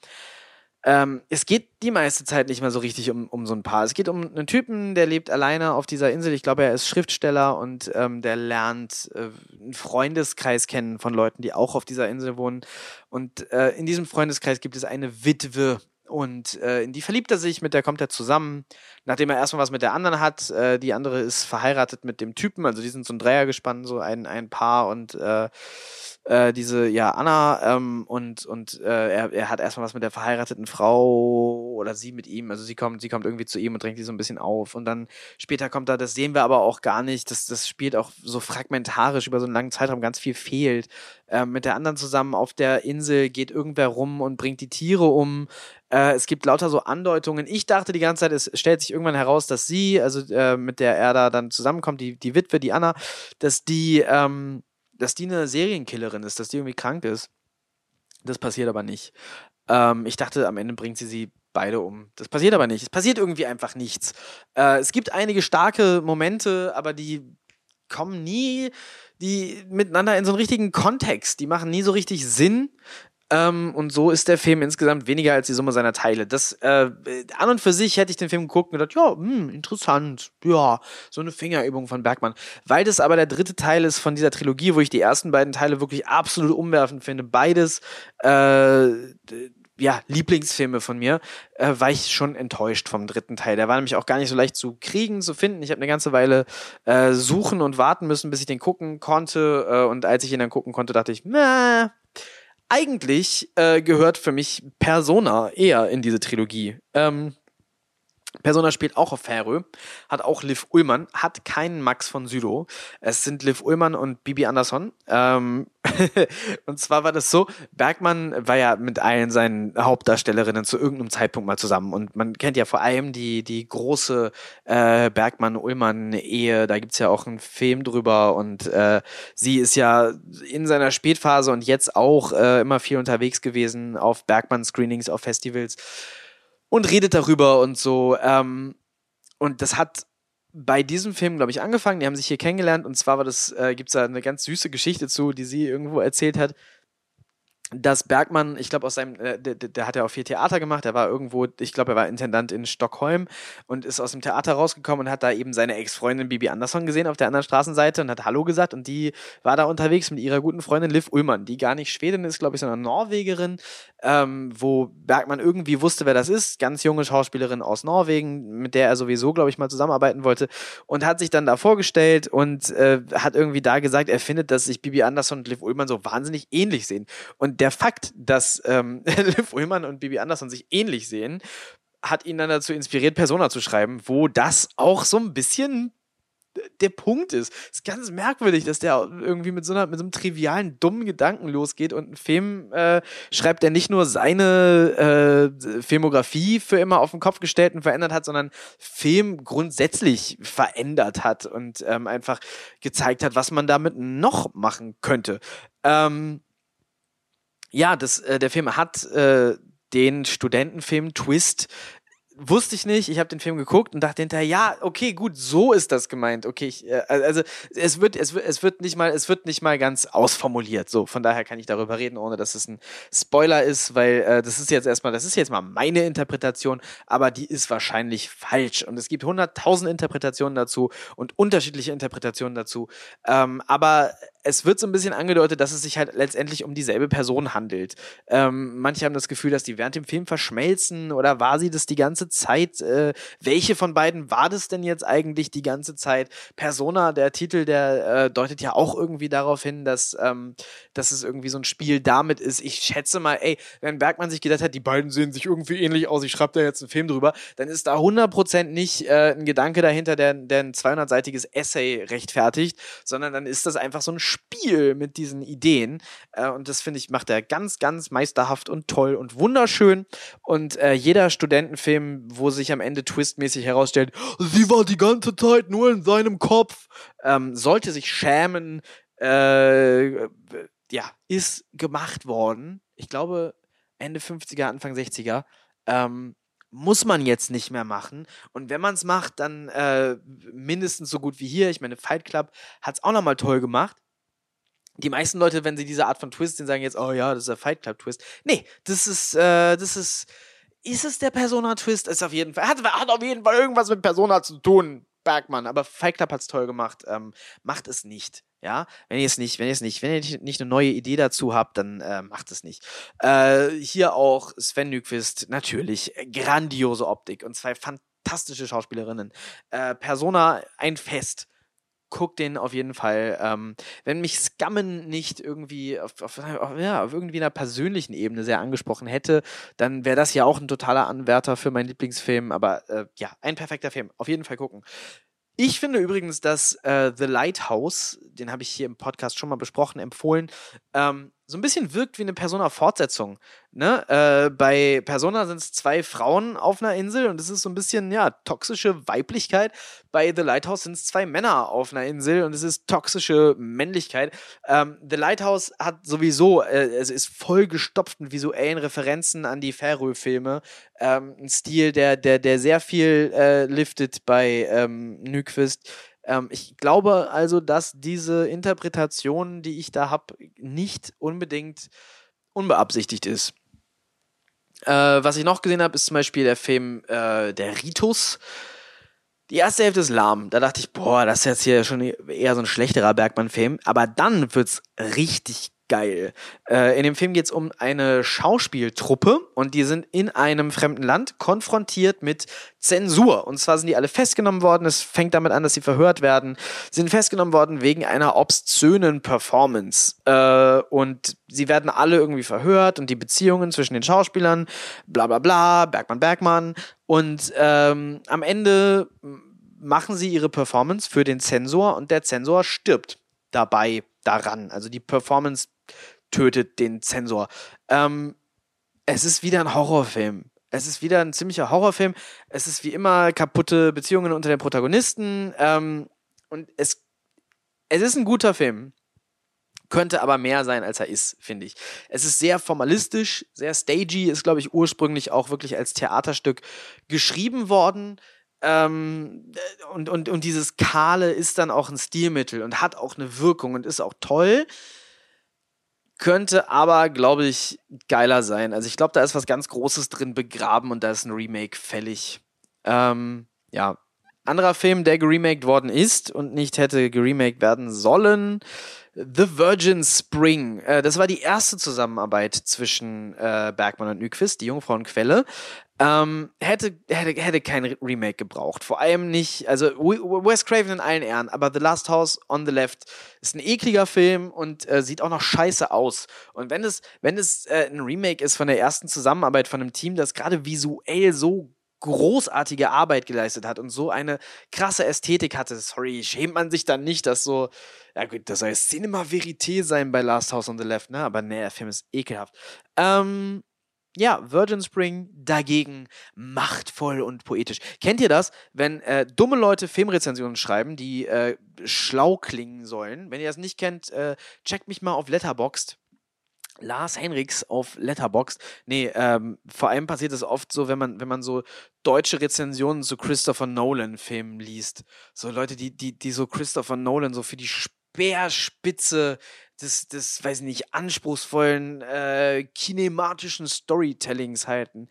S1: ähm, es geht die meiste Zeit nicht mehr so richtig um, um so ein Paar. Es geht um einen Typen, der lebt alleine auf dieser Insel. Ich glaube, er ist Schriftsteller und ähm, der lernt äh, einen Freundeskreis kennen von Leuten, die auch auf dieser Insel wohnen. Und äh, in diesem Freundeskreis gibt es eine Witwe, und äh, in die verliebt er sich, mit der kommt er zusammen, nachdem er erstmal was mit der anderen hat. Äh, die andere ist verheiratet mit dem Typen, also die sind so ein Dreier gespannt, so ein, ein Paar und äh, diese, ja, Anna ähm, und, und äh, er, er hat erstmal was mit der verheirateten Frau oder sie mit ihm, also sie kommt, sie kommt irgendwie zu ihm und drängt die so ein bisschen auf und dann später kommt da, das sehen wir aber auch gar nicht, das, das spielt auch so fragmentarisch über so einen langen Zeitraum, ganz viel fehlt. Äh, mit der anderen zusammen auf der Insel geht irgendwer rum und bringt die Tiere um. Äh, es gibt lauter so Andeutungen. Ich dachte die ganze Zeit, es stellt sich irgendwann heraus, dass sie, also äh, mit der er da dann zusammenkommt, die, die Witwe, die Anna, dass die, ähm, dass die eine Serienkillerin ist, dass die irgendwie krank ist. Das passiert aber nicht. Ähm, ich dachte, am Ende bringt sie sie beide um. Das passiert aber nicht. Es passiert irgendwie einfach nichts. Äh, es gibt einige starke Momente, aber die kommen nie die miteinander in so einen richtigen Kontext. Die machen nie so richtig Sinn. Ähm, und so ist der Film insgesamt weniger als die Summe seiner Teile. Das äh, an und für sich hätte ich den Film geguckt und gedacht, ja, hm, interessant, ja, so eine Fingerübung von Bergmann. Weil das aber der dritte Teil ist von dieser Trilogie, wo ich die ersten beiden Teile wirklich absolut umwerfend finde. Beides äh, ja, Lieblingsfilme von mir, äh, war ich schon enttäuscht vom dritten Teil. Der war nämlich auch gar nicht so leicht zu kriegen, zu finden. Ich habe eine ganze Weile äh, suchen und warten müssen, bis ich den gucken konnte. Äh, und als ich ihn dann gucken konnte, dachte ich, na, eigentlich äh, gehört für mich Persona eher in diese Trilogie. Ähm, Persona spielt auch auf Färö, hat auch Liv Ullmann, hat keinen Max von Südow. Es sind Liv Ullmann und Bibi Andersson. Ähm und zwar war das so, Bergmann war ja mit allen seinen Hauptdarstellerinnen zu irgendeinem Zeitpunkt mal zusammen. Und man kennt ja vor allem die, die große äh, Bergmann-Ullmann-Ehe. Da gibt's ja auch einen Film drüber. Und äh, sie ist ja in seiner Spätphase und jetzt auch äh, immer viel unterwegs gewesen auf Bergmann-Screenings, auf Festivals und redet darüber und so. Ähm, und das hat bei diesem Film, glaube ich, angefangen. Die haben sich hier kennengelernt und zwar war das, äh, gibt es da eine ganz süße Geschichte zu, die sie irgendwo erzählt hat dass Bergmann, ich glaube, aus seinem, äh, der, der, hat ja auch viel Theater gemacht, er war irgendwo, ich glaube, er war Intendant in Stockholm und ist aus dem Theater rausgekommen und hat da eben seine Ex-Freundin Bibi Andersson gesehen auf der anderen Straßenseite und hat Hallo gesagt und die war da unterwegs mit ihrer guten Freundin Liv Ullmann, die gar nicht Schwedin ist, glaube ich, sondern Norwegerin, ähm, wo Bergmann irgendwie wusste, wer das ist, ganz junge Schauspielerin aus Norwegen, mit der er sowieso, glaube ich, mal zusammenarbeiten wollte und hat sich dann da vorgestellt und äh, hat irgendwie da gesagt, er findet, dass sich Bibi Andersson und Liv Ullmann so wahnsinnig ähnlich sehen und der Fakt, dass ähm, Liv Ullmann und Bibi Andersson sich ähnlich sehen, hat ihn dann dazu inspiriert, Persona zu schreiben, wo das auch so ein bisschen der Punkt ist. Es ist ganz merkwürdig, dass der irgendwie mit so, einer, mit so einem trivialen, dummen Gedanken losgeht und einen Film äh, schreibt, der nicht nur seine äh, Filmografie für immer auf den Kopf gestellt und verändert hat, sondern Film grundsätzlich verändert hat und ähm, einfach gezeigt hat, was man damit noch machen könnte. Ähm, ja, das, äh, der Film hat äh, den Studentenfilm Twist wusste ich nicht. Ich habe den Film geguckt und dachte hinterher, ja, okay, gut, so ist das gemeint. Okay, ich, äh, also es wird, es wird, es wird nicht mal, es wird nicht mal ganz ausformuliert. So, von daher kann ich darüber reden, ohne dass es ein Spoiler ist, weil äh, das ist jetzt erstmal, das ist jetzt mal meine Interpretation, aber die ist wahrscheinlich falsch. Und es gibt hunderttausend Interpretationen dazu und unterschiedliche Interpretationen dazu. Ähm, aber
S2: es wird so ein bisschen angedeutet, dass es sich halt letztendlich um dieselbe Person handelt. Ähm, manche haben das Gefühl, dass die während dem Film verschmelzen oder war sie das die ganze Zeit? Äh, welche von beiden war das denn jetzt eigentlich die ganze Zeit? Persona, der Titel, der äh, deutet ja auch irgendwie darauf hin, dass, ähm, dass es irgendwie so ein Spiel damit ist. Ich schätze mal, ey, wenn Bergmann sich gedacht hat, die beiden sehen sich irgendwie ähnlich aus, ich schreibe da jetzt einen Film drüber, dann ist da 100% nicht äh, ein Gedanke dahinter, der, der ein 200-seitiges Essay rechtfertigt, sondern dann ist das einfach so ein Spiel mit diesen Ideen. Äh, und das finde ich, macht er ganz, ganz meisterhaft und toll und wunderschön. Und äh, jeder Studentenfilm, wo sich am Ende twistmäßig herausstellt, sie war die ganze Zeit nur in seinem Kopf, ähm, sollte sich schämen, äh, ja, ist gemacht worden. Ich glaube, Ende 50er, Anfang 60er. Ähm, muss man jetzt nicht mehr machen. Und wenn man es macht, dann äh, mindestens so gut wie hier. Ich meine, Fight Club hat es auch nochmal toll gemacht. Die meisten Leute, wenn sie diese Art von Twist sehen, sagen jetzt, oh ja, das ist der Fight Club Twist. Nee, das ist, äh, das ist, ist es der Persona Twist? Ist auf jeden Fall, hat, hat auf jeden Fall irgendwas mit Persona zu tun, Bergmann. Aber Fight Club hat es toll gemacht. Ähm, macht es nicht. Ja, wenn ihr es nicht, wenn ihr es nicht, wenn ihr nicht eine neue Idee dazu habt, dann äh, macht es nicht. Äh, hier auch Sven Nykvist, natürlich grandiose Optik und zwei fantastische Schauspielerinnen. Äh, Persona ein Fest. Guckt den auf jeden Fall. Ähm, wenn mich Scammen nicht irgendwie auf, auf, auf, ja, auf irgendwie einer persönlichen Ebene sehr angesprochen hätte, dann wäre das ja auch ein totaler Anwärter für meinen Lieblingsfilm. Aber äh, ja, ein perfekter Film. Auf jeden Fall gucken. Ich finde übrigens, dass äh, The Lighthouse, den habe ich hier im Podcast schon mal besprochen, empfohlen, ähm, so ein bisschen wirkt wie eine Persona-Fortsetzung. Ne? Äh, bei Persona sind es zwei Frauen auf einer Insel und es ist so ein bisschen, ja, toxische Weiblichkeit. Bei The Lighthouse sind es zwei Männer auf einer Insel und es ist toxische Männlichkeit. Ähm, The Lighthouse hat sowieso, äh, es ist vollgestopft mit visuellen Referenzen an die Färöe-Filme. Ähm, ein Stil, der, der, der sehr viel äh, liftet bei ähm, Nyquist. Ähm, ich glaube also, dass diese Interpretation, die ich da habe, nicht unbedingt unbeabsichtigt ist. Äh, was ich noch gesehen habe, ist zum Beispiel der Film äh, Der Ritus. Die erste Hälfte ist lahm. Da dachte ich, boah, das ist jetzt hier schon eher so ein schlechterer Bergmann-Film. Aber dann wird's richtig geil. Äh, in dem Film geht es um eine Schauspieltruppe und die sind in einem fremden Land konfrontiert mit Zensur. Und zwar sind die alle festgenommen worden. Es fängt damit an, dass sie verhört werden. Sind festgenommen worden wegen einer obszönen Performance. Äh, und sie werden alle irgendwie verhört und die Beziehungen zwischen den Schauspielern, bla bla bla, Bergmann, Bergmann. Und ähm, am Ende machen sie ihre Performance für den Zensor und der Zensor stirbt dabei daran. Also die Performance tötet den Zensor. Ähm, es ist wieder ein Horrorfilm. Es ist wieder ein ziemlicher Horrorfilm. Es ist wie immer kaputte Beziehungen unter den Protagonisten. Ähm, und es, es ist ein guter Film. Könnte aber mehr sein, als er ist, finde ich. Es ist sehr formalistisch, sehr stagey, ist, glaube ich, ursprünglich auch wirklich als Theaterstück geschrieben worden. Ähm, und, und, und dieses Kahle ist dann auch ein Stilmittel und hat auch eine Wirkung und ist auch toll. Könnte aber, glaube ich, geiler sein. Also ich glaube, da ist was ganz Großes drin begraben und da ist ein Remake fällig. Ähm, ja. Anderer Film, der geremaked worden ist und nicht hätte geremaked werden sollen. The Virgin Spring. Äh, das war die erste Zusammenarbeit zwischen äh, Bergmann und Nyquist, die Jungfrauenquelle. Ähm, hätte, hätte, hätte kein Remake gebraucht. Vor allem nicht, also Wes Craven in allen Ehren, aber The Last House on the Left ist ein ekliger Film und äh, sieht auch noch scheiße aus. Und wenn es, wenn es äh, ein Remake ist von der ersten Zusammenarbeit von einem Team, das gerade visuell so großartige Arbeit geleistet hat und so eine krasse Ästhetik hatte, sorry, schämt man sich dann nicht, dass so, ja gut, das soll Cinema Verité sein bei Last House on the Left, ne? Aber ne, der Film ist ekelhaft. Ähm, ja, Virgin Spring dagegen machtvoll und poetisch. Kennt ihr das, wenn äh, dumme Leute Filmrezensionen schreiben, die äh, schlau klingen sollen? Wenn ihr das nicht kennt, äh, checkt mich mal auf Letterboxd. Lars Henriks auf Letterboxd. Nee, ähm, vor allem passiert es oft so, wenn man, wenn man so deutsche Rezensionen zu Christopher Nolan-Filmen liest. So Leute, die, die, die so Christopher Nolan so für die Speerspitze des, des, weiß nicht, anspruchsvollen, äh, kinematischen Storytellings halten.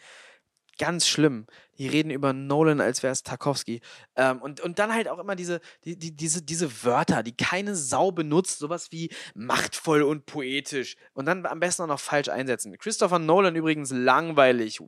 S2: Ganz schlimm. Die reden über Nolan, als wäre es Tarkovsky. Ähm, und, und dann halt auch immer diese, die, die, diese, diese Wörter, die keine Sau benutzt, sowas wie machtvoll und poetisch. Und dann am besten auch noch falsch einsetzen. Christopher Nolan übrigens langweilig.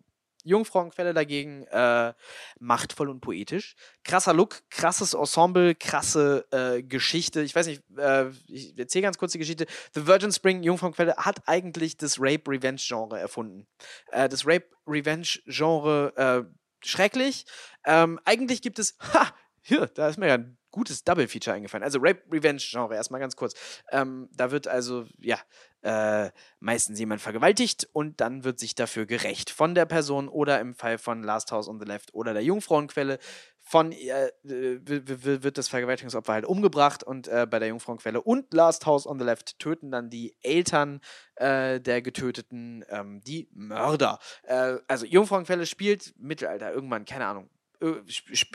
S2: Jungfrauenquelle dagegen äh, machtvoll und poetisch. Krasser Look, krasses Ensemble, krasse äh, Geschichte. Ich weiß nicht, äh, ich erzähle ganz kurz die Geschichte. The Virgin Spring, Jungfrauenquelle, hat eigentlich das Rape-Revenge-Genre erfunden. Äh, das Rape-Revenge-Genre äh, schrecklich. Ähm, eigentlich gibt es, ha, hier, da ist mir ja ein gutes Double-Feature eingefallen. Also Rape-Revenge-Genre, erstmal ganz kurz. Ähm, da wird also, ja, äh, meistens jemand vergewaltigt und dann wird sich dafür gerecht von der Person oder im Fall von Last House on the Left oder der Jungfrauenquelle von äh, wird das Vergewaltigungsopfer halt umgebracht und äh, bei der Jungfrauenquelle und Last House on the Left töten dann die Eltern äh, der Getöteten ähm, die Mörder. Äh, also Jungfrauenquelle spielt Mittelalter irgendwann, keine Ahnung,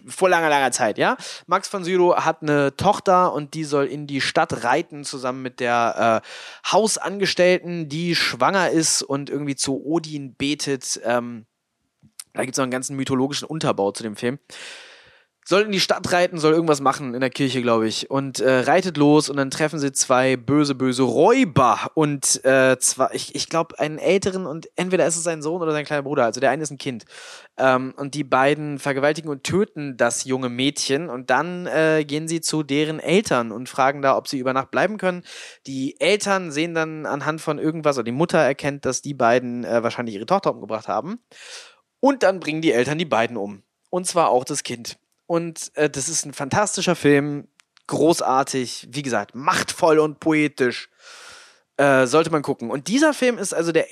S2: vor langer, langer Zeit, ja. Max von Sydow hat eine Tochter und die soll in die Stadt reiten, zusammen mit der äh, Hausangestellten, die schwanger ist und irgendwie zu Odin betet. Ähm, da gibt es noch einen ganzen mythologischen Unterbau zu dem Film soll in die Stadt reiten, soll irgendwas machen in der Kirche, glaube ich. Und äh, reitet los und dann treffen sie zwei böse, böse Räuber und äh, zwar, ich, ich glaube, einen älteren und entweder ist es sein Sohn oder sein kleiner Bruder. Also der eine ist ein Kind. Ähm, und die beiden vergewaltigen und töten das junge Mädchen und dann äh, gehen sie zu deren Eltern und fragen da, ob sie über Nacht bleiben können. Die Eltern sehen dann anhand von irgendwas, oder die Mutter erkennt, dass die beiden äh, wahrscheinlich ihre Tochter umgebracht haben. Und dann bringen die Eltern die beiden um. Und zwar auch das Kind. Und äh, das ist ein fantastischer Film, großartig, wie gesagt, machtvoll und poetisch. Äh, sollte man gucken. Und dieser Film ist also der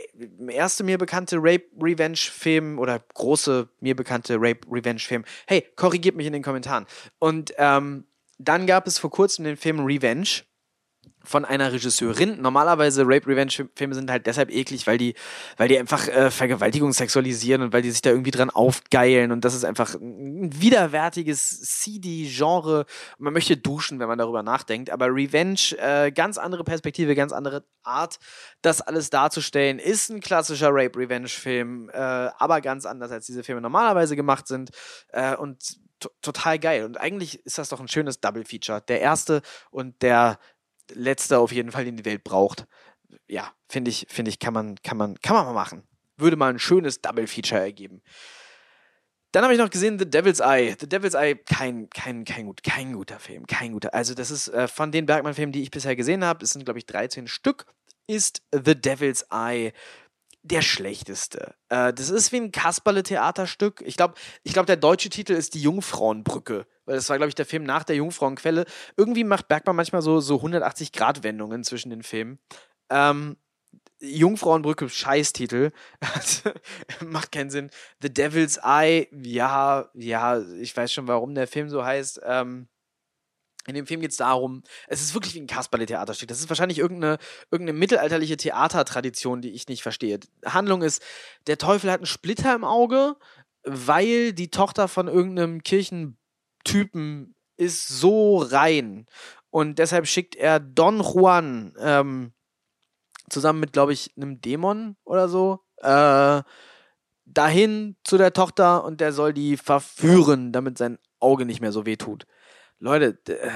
S2: erste mir bekannte Rape-Revenge-Film oder große mir bekannte Rape-Revenge-Film. Hey, korrigiert mich in den Kommentaren. Und ähm, dann gab es vor kurzem den Film Revenge von einer Regisseurin. Normalerweise Rape-Revenge-Filme sind halt deshalb eklig, weil die, weil die einfach äh, Vergewaltigung sexualisieren und weil die sich da irgendwie dran aufgeilen und das ist einfach ein widerwärtiges CD-Genre. Man möchte duschen, wenn man darüber nachdenkt, aber Revenge, äh, ganz andere Perspektive, ganz andere Art, das alles darzustellen, ist ein klassischer Rape-Revenge-Film, äh, aber ganz anders, als diese Filme normalerweise gemacht sind äh, und total geil. Und eigentlich ist das doch ein schönes Double-Feature. Der erste und der letzte auf jeden Fall in die Welt braucht. Ja, finde ich, finde ich, kann man, kann man, kann man mal machen. Würde mal ein schönes Double-Feature ergeben. Dann habe ich noch gesehen The Devil's Eye. The Devil's Eye, kein, kein, kein, gut, kein guter Film, kein guter. Also das ist äh, von den Bergmann-Filmen, die ich bisher gesehen habe, es sind glaube ich 13 Stück, ist The Devil's Eye der schlechteste. Äh, das ist wie ein Kasperle-Theaterstück. Ich glaube, ich glaub, der deutsche Titel ist Die Jungfrauenbrücke weil das war, glaube ich, der Film nach der Jungfrauenquelle. Irgendwie macht Bergmann manchmal so, so 180-Grad-Wendungen zwischen den Filmen. Ähm, Jungfrauenbrücke, Scheißtitel. Macht keinen Sinn. The Devil's Eye, ja, ja, ich weiß schon, warum der Film so heißt. Ähm, in dem Film geht es darum, es ist wirklich wie ein Kasperle-Theaterstück. Das ist wahrscheinlich irgendeine, irgendeine mittelalterliche Theatertradition, die ich nicht verstehe. Handlung ist, der Teufel hat einen Splitter im Auge, weil die Tochter von irgendeinem Kirchen Typen ist so rein. Und deshalb schickt er Don Juan ähm, zusammen mit, glaube ich, einem Dämon oder so äh, dahin zu der Tochter und der soll die verführen, damit sein Auge nicht mehr so weh tut. Leute, äh,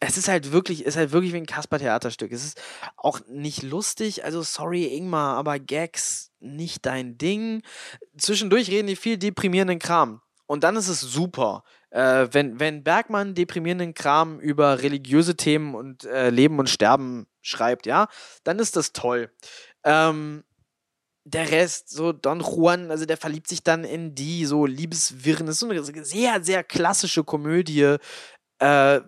S2: es ist halt wirklich, ist halt wirklich wie ein Kasper-Theaterstück. Es ist auch nicht lustig, also sorry Ingmar, aber Gags nicht dein Ding. Zwischendurch reden die viel deprimierenden Kram. Und dann ist es super. Äh, wenn, wenn Bergmann deprimierenden Kram über religiöse Themen und äh, Leben und Sterben schreibt, ja, dann ist das toll. Ähm, der Rest, so Don Juan, also der verliebt sich dann in die, so Liebeswirren, das ist so eine sehr, sehr klassische Komödie. Äh,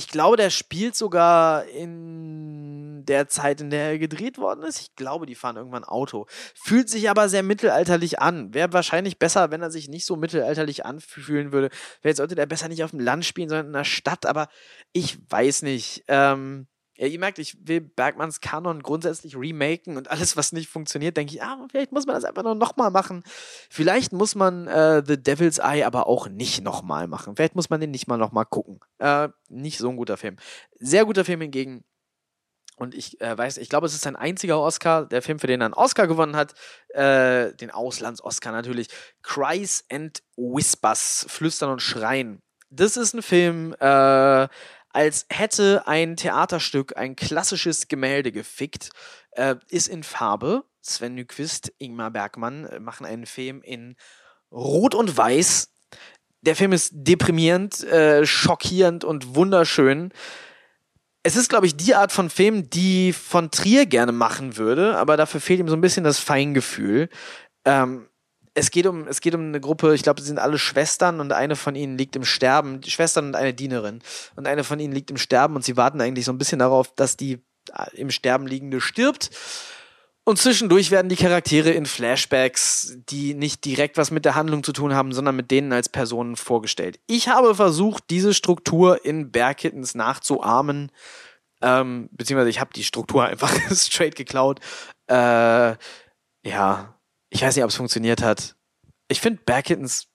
S2: ich glaube, der spielt sogar in der Zeit, in der er gedreht worden ist. Ich glaube, die fahren irgendwann Auto. Fühlt sich aber sehr mittelalterlich an. Wäre wahrscheinlich besser, wenn er sich nicht so mittelalterlich anfühlen würde. Vielleicht sollte der besser nicht auf dem Land spielen, sondern in der Stadt. Aber ich weiß nicht. Ähm, ja, ihr merkt, ich will Bergmanns Kanon grundsätzlich remaken und alles, was nicht funktioniert, denke ich, ah, vielleicht muss man das einfach nur nochmal machen. Vielleicht muss man äh, The Devil's Eye aber auch nicht nochmal machen. Vielleicht muss man den nicht mal nochmal gucken. Äh, nicht so ein guter Film. Sehr guter Film hingegen. Und ich äh, weiß, ich glaube, es ist sein einziger Oscar, der Film, für den er einen Oscar gewonnen hat, äh, den Auslands-Oscar natürlich. Cries and Whispers, Flüstern und Schreien. Das ist ein Film, äh, als hätte ein Theaterstück ein klassisches Gemälde gefickt, äh, ist in Farbe. Sven Nyquist, Ingmar Bergmann äh, machen einen Film in Rot und Weiß. Der Film ist deprimierend, äh, schockierend und wunderschön. Es ist, glaube ich, die Art von Film, die von Trier gerne machen würde, aber dafür fehlt ihm so ein bisschen das Feingefühl. Ähm, es geht um, es geht um eine Gruppe, ich glaube, sie sind alle Schwestern und eine von ihnen liegt im Sterben, Schwestern und eine Dienerin. Und eine von ihnen liegt im Sterben und sie warten eigentlich so ein bisschen darauf, dass die äh, im Sterben liegende stirbt. Und zwischendurch werden die Charaktere in Flashbacks, die nicht direkt was mit der Handlung zu tun haben, sondern mit denen als Personen vorgestellt. Ich habe versucht, diese Struktur in Bergkittens nachzuahmen. Ähm, beziehungsweise ich habe die Struktur einfach straight geklaut. Äh, ja, ich weiß nicht, ob es funktioniert hat. Ich finde Bergkittens,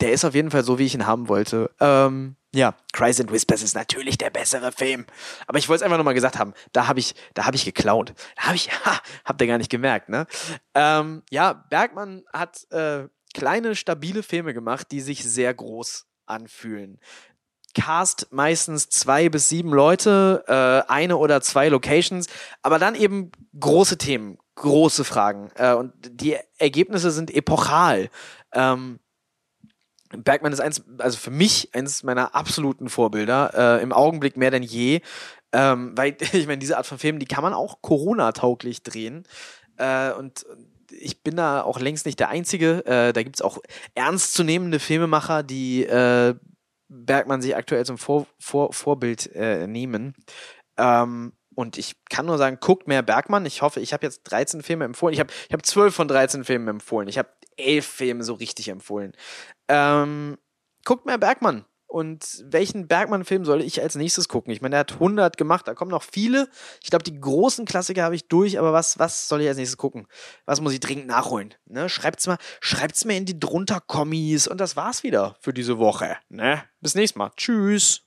S2: der ist auf jeden Fall so, wie ich ihn haben wollte. Ähm, ja, Cries and Whispers ist natürlich der bessere Film. Aber ich wollte es einfach nochmal gesagt haben. Da habe ich, da habe ich geklaut. Da habe ich, ha, habt ihr gar nicht gemerkt, ne? Ähm, ja, Bergmann hat äh, kleine, stabile Filme gemacht, die sich sehr groß anfühlen. Cast meistens zwei bis sieben Leute, äh, eine oder zwei Locations, aber dann eben große Themen, große Fragen. Äh, und die Ergebnisse sind epochal. Ähm, Bergmann ist eins, also für mich eines meiner absoluten Vorbilder, äh, im Augenblick mehr denn je. Ähm, weil, ich meine, diese Art von Filmen, die kann man auch Corona-tauglich drehen. Äh, und ich bin da auch längst nicht der Einzige. Äh, da gibt es auch ernstzunehmende Filmemacher, die äh, Bergmann sich aktuell zum Vor Vor Vorbild äh, nehmen. Ähm, und ich kann nur sagen, guckt mehr Bergmann. Ich hoffe, ich habe jetzt 13 Filme empfohlen. Ich habe ich hab 12 von 13 Filmen empfohlen. Ich habe elf Filme so richtig empfohlen. Ähm, guckt mehr Bergmann. Und welchen Bergmann-Film soll ich als nächstes gucken? Ich meine, er hat 100 gemacht, da kommen noch viele. Ich glaube, die großen Klassiker habe ich durch, aber was, was soll ich als nächstes gucken? Was muss ich dringend nachholen? Ne? Schreibt's mal, schreibt's mir in die drunter Kommis und das war's wieder für diese Woche. Ne? Bis nächstes Mal. Tschüss.